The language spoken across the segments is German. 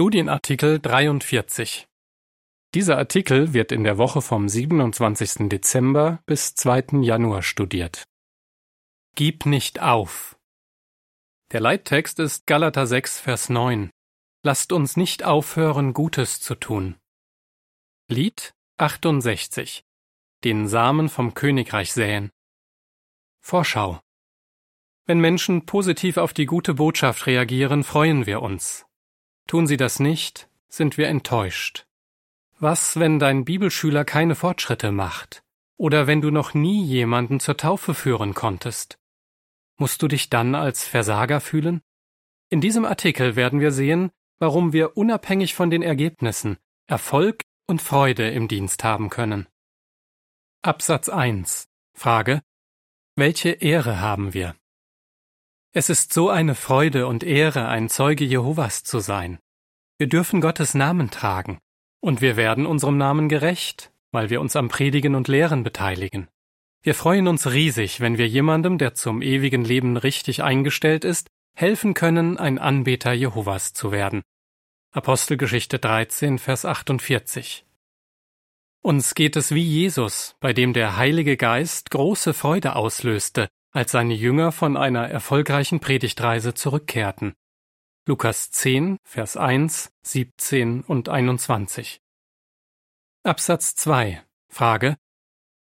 Studienartikel 43 Dieser Artikel wird in der Woche vom 27. Dezember bis 2. Januar studiert. Gib nicht auf. Der Leittext ist Galater 6, Vers 9. Lasst uns nicht aufhören, Gutes zu tun. Lied 68 Den Samen vom Königreich säen. Vorschau Wenn Menschen positiv auf die gute Botschaft reagieren, freuen wir uns. Tun sie das nicht, sind wir enttäuscht. Was, wenn dein Bibelschüler keine Fortschritte macht? Oder wenn du noch nie jemanden zur Taufe führen konntest? Musst du dich dann als Versager fühlen? In diesem Artikel werden wir sehen, warum wir unabhängig von den Ergebnissen Erfolg und Freude im Dienst haben können. Absatz 1 Frage Welche Ehre haben wir? Es ist so eine Freude und Ehre, ein Zeuge Jehovas zu sein. Wir dürfen Gottes Namen tragen, und wir werden unserem Namen gerecht, weil wir uns am Predigen und Lehren beteiligen. Wir freuen uns riesig, wenn wir jemandem, der zum ewigen Leben richtig eingestellt ist, helfen können, ein Anbeter Jehovas zu werden. Apostelgeschichte 13, Vers 48. Uns geht es wie Jesus, bei dem der Heilige Geist große Freude auslöste, als seine Jünger von einer erfolgreichen Predigtreise zurückkehrten. Lukas 10, Vers 1, 17 und 21. Absatz 2. Frage.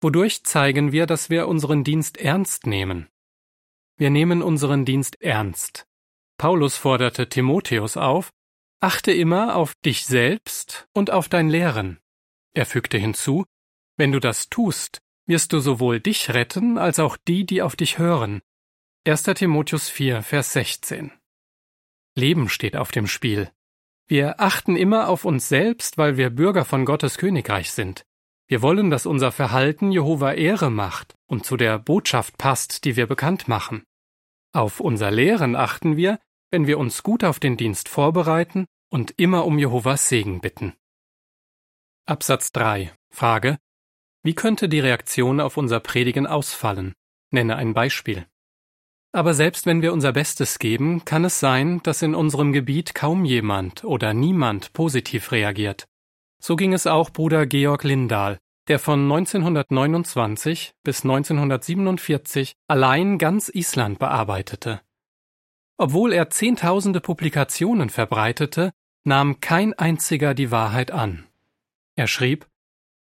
Wodurch zeigen wir, dass wir unseren Dienst ernst nehmen? Wir nehmen unseren Dienst ernst. Paulus forderte Timotheus auf, achte immer auf dich selbst und auf dein Lehren. Er fügte hinzu, wenn du das tust, wirst du sowohl dich retten als auch die, die auf dich hören. 1. Timotheus 4, Vers 16. Leben steht auf dem Spiel. Wir achten immer auf uns selbst, weil wir Bürger von Gottes Königreich sind. Wir wollen, dass unser Verhalten Jehova Ehre macht und zu der Botschaft passt, die wir bekannt machen. Auf unser Lehren achten wir, wenn wir uns gut auf den Dienst vorbereiten und immer um Jehovas Segen bitten. Absatz 3. Frage wie könnte die Reaktion auf unser Predigen ausfallen? Nenne ein Beispiel. Aber selbst wenn wir unser Bestes geben, kann es sein, dass in unserem Gebiet kaum jemand oder niemand positiv reagiert. So ging es auch Bruder Georg Lindahl, der von 1929 bis 1947 allein ganz Island bearbeitete. Obwohl er Zehntausende Publikationen verbreitete, nahm kein einziger die Wahrheit an. Er schrieb,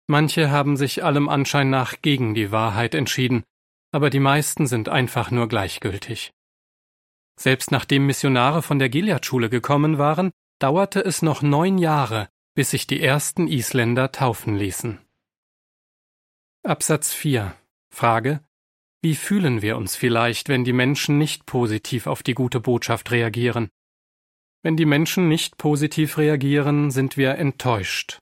Manche haben sich allem Anschein nach gegen die Wahrheit entschieden, aber die meisten sind einfach nur gleichgültig. Selbst nachdem Missionare von der Gilead-Schule gekommen waren, dauerte es noch neun Jahre, bis sich die ersten Isländer taufen ließen. Absatz 4 Frage Wie fühlen wir uns vielleicht, wenn die Menschen nicht positiv auf die gute Botschaft reagieren? Wenn die Menschen nicht positiv reagieren, sind wir enttäuscht,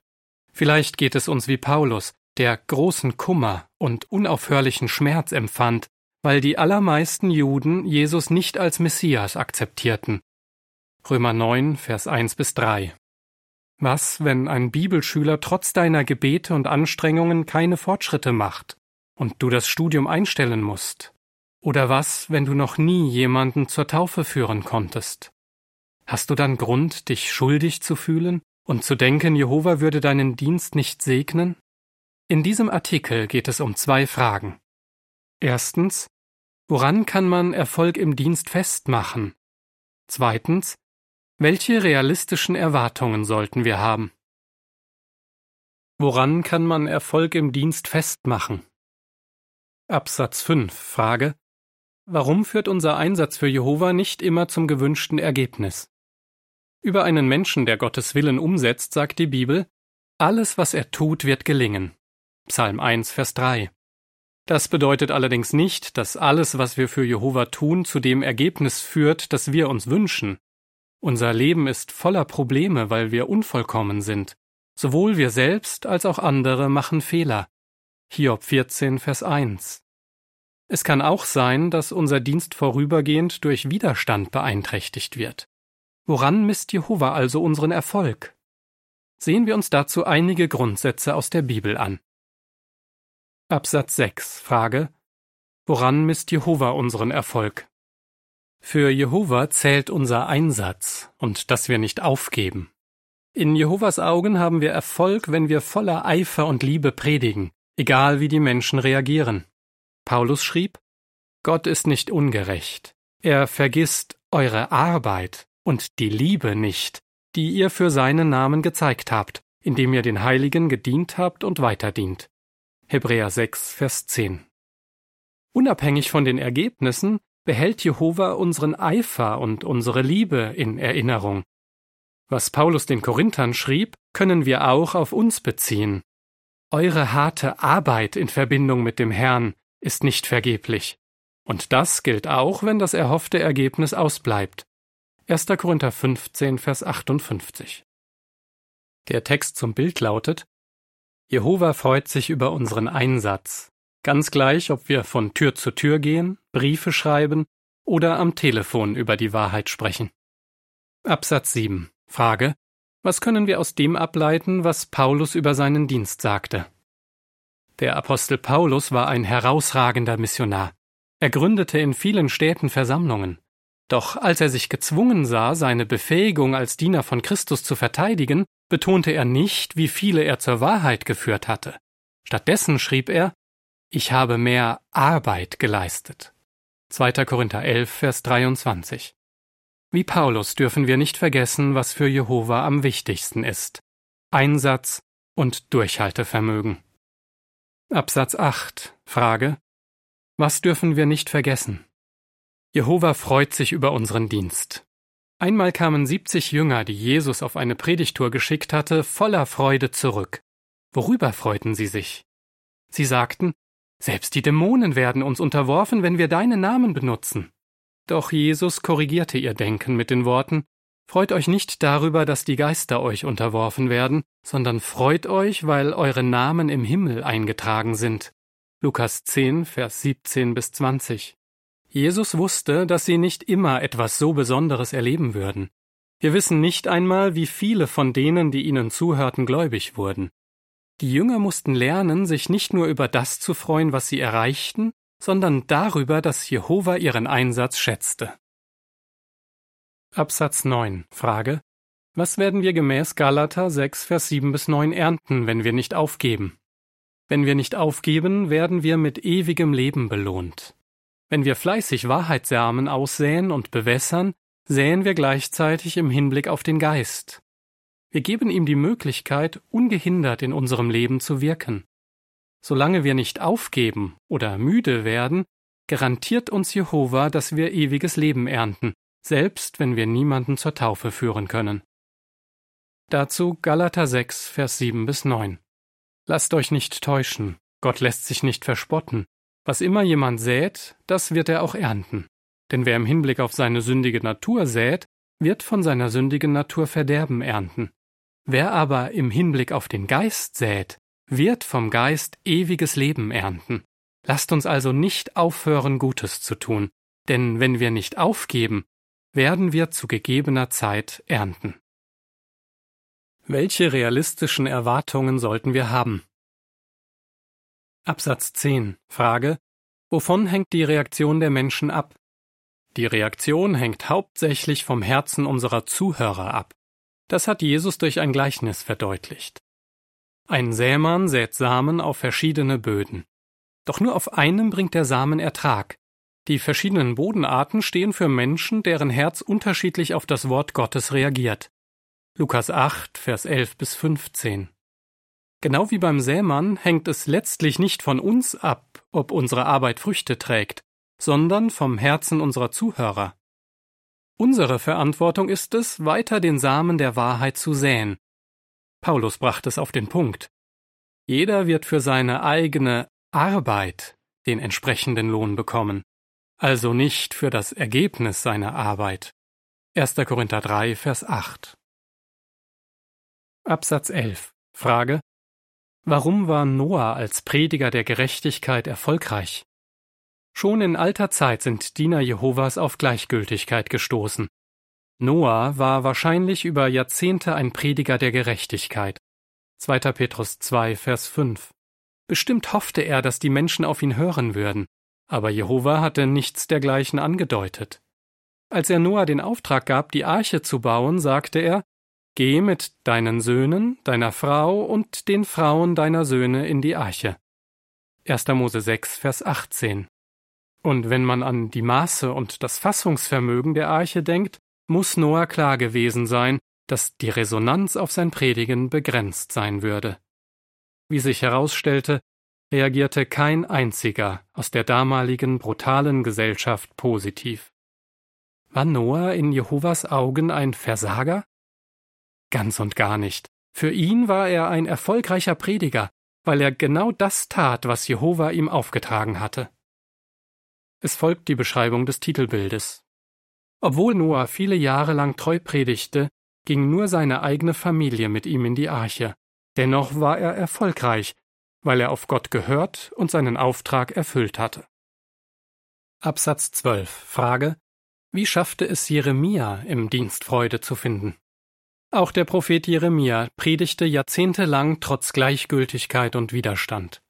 Vielleicht geht es uns wie Paulus, der großen Kummer und unaufhörlichen Schmerz empfand, weil die allermeisten Juden Jesus nicht als Messias akzeptierten. Römer 9, Vers 1 bis 3. Was, wenn ein Bibelschüler trotz deiner Gebete und Anstrengungen keine Fortschritte macht und du das Studium einstellen musst? Oder was, wenn du noch nie jemanden zur Taufe führen konntest? Hast du dann Grund, dich schuldig zu fühlen und zu denken, Jehova würde deinen Dienst nicht segnen? In diesem Artikel geht es um zwei Fragen. Erstens, woran kann man Erfolg im Dienst festmachen? Zweitens, welche realistischen Erwartungen sollten wir haben? Woran kann man Erfolg im Dienst festmachen? Absatz 5 Frage Warum führt unser Einsatz für Jehova nicht immer zum gewünschten Ergebnis? Über einen Menschen, der Gottes Willen umsetzt, sagt die Bibel, alles, was er tut, wird gelingen. Psalm 1, Vers 3. Das bedeutet allerdings nicht, dass alles, was wir für Jehova tun, zu dem Ergebnis führt, das wir uns wünschen. Unser Leben ist voller Probleme, weil wir unvollkommen sind. Sowohl wir selbst als auch andere machen Fehler. Hiob 14, Vers 1. Es kann auch sein, dass unser Dienst vorübergehend durch Widerstand beeinträchtigt wird. Woran misst Jehova also unseren Erfolg? Sehen wir uns dazu einige Grundsätze aus der Bibel an. Absatz 6 Frage Woran misst Jehova unseren Erfolg? Für Jehova zählt unser Einsatz und dass wir nicht aufgeben. In Jehovas Augen haben wir Erfolg, wenn wir voller Eifer und Liebe predigen, egal wie die Menschen reagieren. Paulus schrieb, Gott ist nicht ungerecht. Er vergisst eure Arbeit und die Liebe nicht, die ihr für seinen Namen gezeigt habt, indem ihr den Heiligen gedient habt und weiterdient. Hebräer 6, Vers 10. Unabhängig von den Ergebnissen behält Jehova unseren Eifer und unsere Liebe in Erinnerung was Paulus den Korinthern schrieb, können wir auch auf uns beziehen. Eure harte Arbeit in Verbindung mit dem Herrn ist nicht vergeblich. Und das gilt auch, wenn das erhoffte Ergebnis ausbleibt. 1. Korinther 15, Vers 58. Der Text zum Bild lautet Jehova freut sich über unseren Einsatz, ganz gleich, ob wir von Tür zu Tür gehen, Briefe schreiben oder am Telefon über die Wahrheit sprechen. Absatz 7 Frage Was können wir aus dem ableiten, was Paulus über seinen Dienst sagte? Der Apostel Paulus war ein herausragender Missionar. Er gründete in vielen Städten Versammlungen. Doch als er sich gezwungen sah, seine Befähigung als Diener von Christus zu verteidigen, betonte er nicht, wie viele er zur Wahrheit geführt hatte. Stattdessen schrieb er, ich habe mehr Arbeit geleistet. 2. Korinther 11, Vers 23. Wie Paulus dürfen wir nicht vergessen, was für Jehova am wichtigsten ist. Einsatz und Durchhaltevermögen. Absatz 8. Frage. Was dürfen wir nicht vergessen? Jehova freut sich über unseren Dienst. Einmal kamen 70 Jünger, die Jesus auf eine Predigtour geschickt hatte, voller Freude zurück. Worüber freuten sie sich? Sie sagten, selbst die Dämonen werden uns unterworfen, wenn wir deinen Namen benutzen. Doch Jesus korrigierte ihr Denken mit den Worten Freut euch nicht darüber, dass die Geister euch unterworfen werden, sondern freut euch, weil eure Namen im Himmel eingetragen sind. Lukas 10, Vers 17 bis 20. Jesus wusste, dass sie nicht immer etwas so Besonderes erleben würden. Wir wissen nicht einmal, wie viele von denen, die ihnen zuhörten, gläubig wurden. Die Jünger mussten lernen, sich nicht nur über das zu freuen, was sie erreichten, sondern darüber, dass Jehova ihren Einsatz schätzte. Absatz 9 Frage Was werden wir gemäß Galater 6, Vers 7 bis 9 ernten, wenn wir nicht aufgeben? Wenn wir nicht aufgeben, werden wir mit ewigem Leben belohnt. Wenn wir fleißig Wahrheitssamen aussäen und bewässern, säen wir gleichzeitig im Hinblick auf den Geist. Wir geben ihm die Möglichkeit, ungehindert in unserem Leben zu wirken. Solange wir nicht aufgeben oder müde werden, garantiert uns Jehova, dass wir ewiges Leben ernten, selbst wenn wir niemanden zur Taufe führen können. Dazu Galater 6, Vers 7 bis 9. Lasst euch nicht täuschen, Gott lässt sich nicht verspotten. Was immer jemand sät, das wird er auch ernten. Denn wer im Hinblick auf seine sündige Natur sät, wird von seiner sündigen Natur Verderben ernten. Wer aber im Hinblick auf den Geist sät, wird vom Geist ewiges Leben ernten. Lasst uns also nicht aufhören, Gutes zu tun, denn wenn wir nicht aufgeben, werden wir zu gegebener Zeit ernten. Welche realistischen Erwartungen sollten wir haben? Absatz 10 Frage Wovon hängt die Reaktion der Menschen ab? Die Reaktion hängt hauptsächlich vom Herzen unserer Zuhörer ab. Das hat Jesus durch ein Gleichnis verdeutlicht. Ein Sämann sät Samen auf verschiedene Böden. Doch nur auf einem bringt der Samen Ertrag. Die verschiedenen Bodenarten stehen für Menschen, deren Herz unterschiedlich auf das Wort Gottes reagiert. Lukas 8, Vers 11 bis 15. Genau wie beim Sämann hängt es letztlich nicht von uns ab, ob unsere Arbeit Früchte trägt, sondern vom Herzen unserer Zuhörer. Unsere Verantwortung ist es, weiter den Samen der Wahrheit zu säen, Paulus brachte es auf den Punkt. Jeder wird für seine eigene Arbeit den entsprechenden Lohn bekommen, also nicht für das Ergebnis seiner Arbeit. 1. Korinther 3, Vers 8. Absatz 11. Frage. Warum war Noah als Prediger der Gerechtigkeit erfolgreich? Schon in alter Zeit sind Diener Jehovas auf Gleichgültigkeit gestoßen. Noah war wahrscheinlich über Jahrzehnte ein Prediger der Gerechtigkeit. 2. Petrus 2, Vers 5. Bestimmt hoffte er, dass die Menschen auf ihn hören würden, aber Jehova hatte nichts dergleichen angedeutet. Als er Noah den Auftrag gab, die Arche zu bauen, sagte er, Geh mit deinen Söhnen, deiner Frau und den Frauen deiner Söhne in die Arche. 1. Mose 6, Vers 18. Und wenn man an die Maße und das Fassungsvermögen der Arche denkt, muss Noah klar gewesen sein, dass die Resonanz auf sein Predigen begrenzt sein würde. Wie sich herausstellte, reagierte kein einziger aus der damaligen brutalen Gesellschaft positiv. War Noah in Jehovas Augen ein Versager? Ganz und gar nicht. Für ihn war er ein erfolgreicher Prediger, weil er genau das tat, was Jehova ihm aufgetragen hatte. Es folgt die Beschreibung des Titelbildes. Obwohl Noah viele Jahre lang treu predigte, ging nur seine eigene Familie mit ihm in die Arche. Dennoch war er erfolgreich, weil er auf Gott gehört und seinen Auftrag erfüllt hatte. Absatz 12. Frage: Wie schaffte es Jeremia, im Dienst Freude zu finden? Auch der Prophet Jeremia predigte jahrzehntelang trotz Gleichgültigkeit und Widerstand.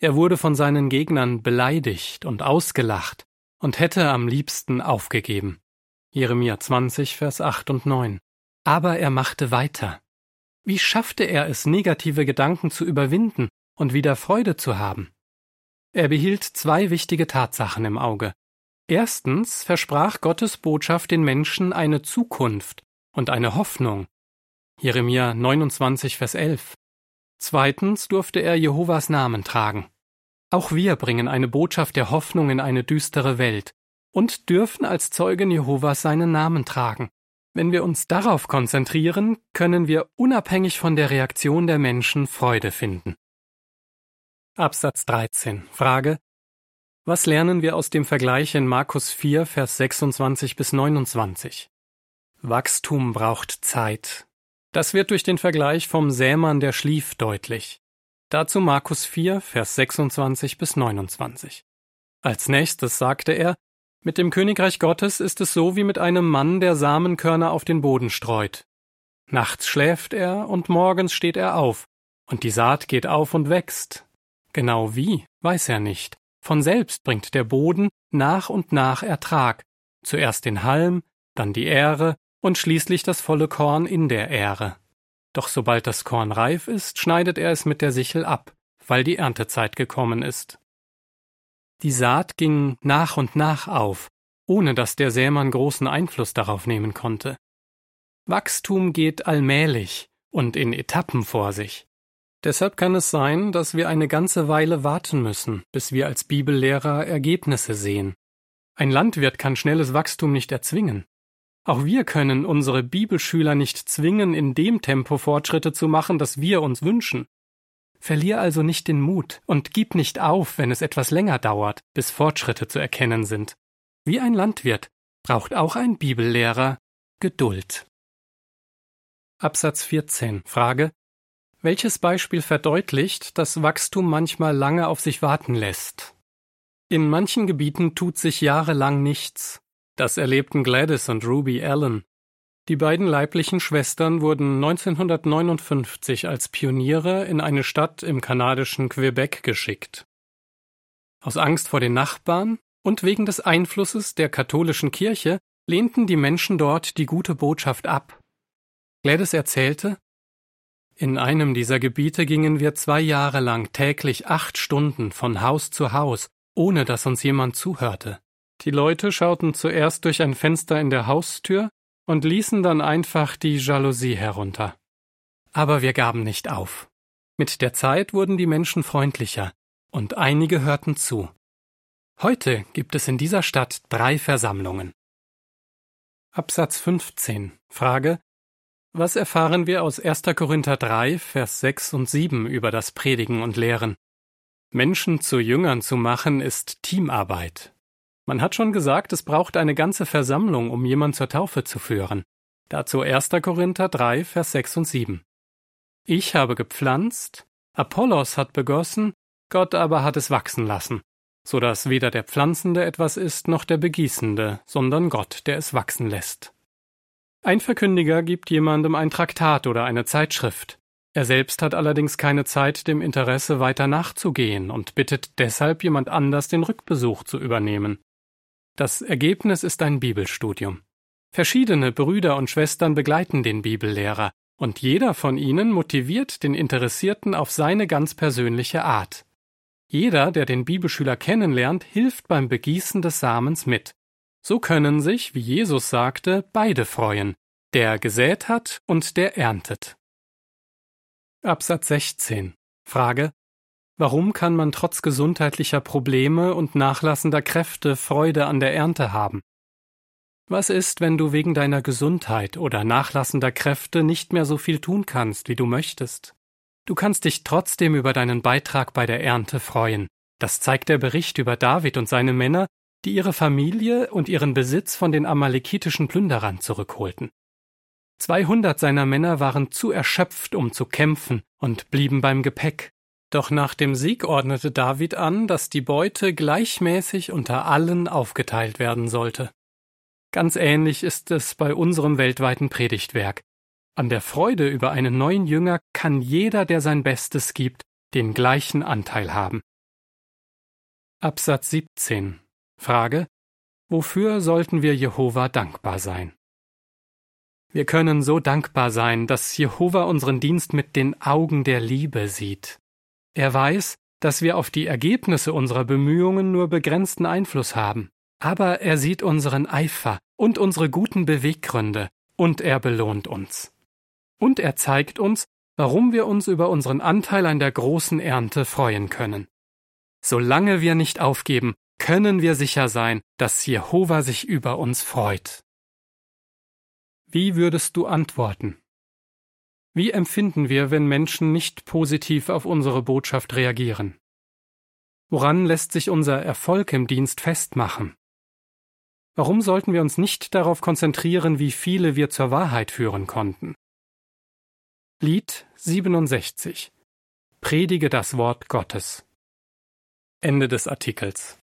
Er wurde von seinen Gegnern beleidigt und ausgelacht und hätte am liebsten aufgegeben. Jeremia 20, Vers 8 und 9. Aber er machte weiter. Wie schaffte er es, negative Gedanken zu überwinden und wieder Freude zu haben? Er behielt zwei wichtige Tatsachen im Auge. Erstens versprach Gottes Botschaft den Menschen eine Zukunft und eine Hoffnung. Jeremia 29, Vers 11. Zweitens durfte er Jehovas Namen tragen. Auch wir bringen eine Botschaft der Hoffnung in eine düstere Welt und dürfen als Zeugen Jehovas seinen Namen tragen. Wenn wir uns darauf konzentrieren, können wir unabhängig von der Reaktion der Menschen Freude finden. Absatz 13. Frage. Was lernen wir aus dem Vergleich in Markus 4, Vers 26 bis 29? Wachstum braucht Zeit. Das wird durch den Vergleich vom Sämann, der schlief, deutlich. Dazu Markus 4, Vers 26 bis 29. Als nächstes sagte er, mit dem Königreich Gottes ist es so wie mit einem Mann, der Samenkörner auf den Boden streut. Nachts schläft er und morgens steht er auf, und die Saat geht auf und wächst. Genau wie, weiß er nicht. Von selbst bringt der Boden nach und nach Ertrag, zuerst den Halm, dann die Ähre und schließlich das volle Korn in der Ähre. Doch sobald das Korn reif ist, schneidet er es mit der Sichel ab, weil die Erntezeit gekommen ist. Die Saat ging nach und nach auf, ohne dass der Sämann großen Einfluss darauf nehmen konnte. Wachstum geht allmählich und in Etappen vor sich. Deshalb kann es sein, dass wir eine ganze Weile warten müssen, bis wir als Bibellehrer Ergebnisse sehen. Ein Landwirt kann schnelles Wachstum nicht erzwingen. Auch wir können unsere Bibelschüler nicht zwingen, in dem Tempo Fortschritte zu machen, das wir uns wünschen. Verlier also nicht den Mut und gib nicht auf, wenn es etwas länger dauert, bis Fortschritte zu erkennen sind. Wie ein Landwirt braucht auch ein Bibellehrer Geduld. Absatz 14. Frage. Welches Beispiel verdeutlicht, dass Wachstum manchmal lange auf sich warten lässt? In manchen Gebieten tut sich jahrelang nichts. Das erlebten Gladys und Ruby Allen. Die beiden leiblichen Schwestern wurden 1959 als Pioniere in eine Stadt im kanadischen Quebec geschickt. Aus Angst vor den Nachbarn und wegen des Einflusses der katholischen Kirche lehnten die Menschen dort die gute Botschaft ab. Gladys erzählte, in einem dieser Gebiete gingen wir zwei Jahre lang täglich acht Stunden von Haus zu Haus, ohne dass uns jemand zuhörte. Die Leute schauten zuerst durch ein Fenster in der Haustür und ließen dann einfach die Jalousie herunter. Aber wir gaben nicht auf. Mit der Zeit wurden die Menschen freundlicher, und einige hörten zu. Heute gibt es in dieser Stadt drei Versammlungen. Absatz 15. Frage. Was erfahren wir aus 1. Korinther 3, Vers 6 und 7 über das Predigen und Lehren? Menschen zu Jüngern zu machen ist Teamarbeit. Man hat schon gesagt, es braucht eine ganze Versammlung, um jemand zur Taufe zu führen. Dazu 1. Korinther 3, Vers 6 und 7. Ich habe gepflanzt, Apollos hat begossen, Gott aber hat es wachsen lassen, so dass weder der Pflanzende etwas ist, noch der Begießende, sondern Gott, der es wachsen lässt. Ein Verkündiger gibt jemandem ein Traktat oder eine Zeitschrift. Er selbst hat allerdings keine Zeit, dem Interesse weiter nachzugehen und bittet deshalb jemand anders den Rückbesuch zu übernehmen. Das Ergebnis ist ein Bibelstudium. Verschiedene Brüder und Schwestern begleiten den Bibellehrer, und jeder von ihnen motiviert den Interessierten auf seine ganz persönliche Art. Jeder, der den Bibelschüler kennenlernt, hilft beim Begießen des Samens mit. So können sich, wie Jesus sagte, beide freuen, der gesät hat und der erntet. Absatz 16. Frage Warum kann man trotz gesundheitlicher Probleme und nachlassender Kräfte Freude an der Ernte haben? Was ist, wenn du wegen deiner Gesundheit oder nachlassender Kräfte nicht mehr so viel tun kannst, wie du möchtest? Du kannst dich trotzdem über deinen Beitrag bei der Ernte freuen. Das zeigt der Bericht über David und seine Männer, die ihre Familie und ihren Besitz von den amalekitischen Plünderern zurückholten. Zweihundert seiner Männer waren zu erschöpft, um zu kämpfen, und blieben beim Gepäck. Doch nach dem Sieg ordnete David an, dass die Beute gleichmäßig unter allen aufgeteilt werden sollte. Ganz ähnlich ist es bei unserem weltweiten Predigtwerk. An der Freude über einen neuen Jünger kann jeder, der sein Bestes gibt, den gleichen Anteil haben. Absatz 17 Frage Wofür sollten wir Jehova dankbar sein? Wir können so dankbar sein, dass Jehova unseren Dienst mit den Augen der Liebe sieht. Er weiß, dass wir auf die Ergebnisse unserer Bemühungen nur begrenzten Einfluss haben. Aber er sieht unseren Eifer und unsere guten Beweggründe, und er belohnt uns. Und er zeigt uns, warum wir uns über unseren Anteil an der großen Ernte freuen können. Solange wir nicht aufgeben, können wir sicher sein, dass Jehova sich über uns freut. Wie würdest du antworten? Wie empfinden wir, wenn Menschen nicht positiv auf unsere Botschaft reagieren? Woran lässt sich unser Erfolg im Dienst festmachen? Warum sollten wir uns nicht darauf konzentrieren, wie viele wir zur Wahrheit führen konnten? Lied 67 Predige das Wort Gottes Ende des Artikels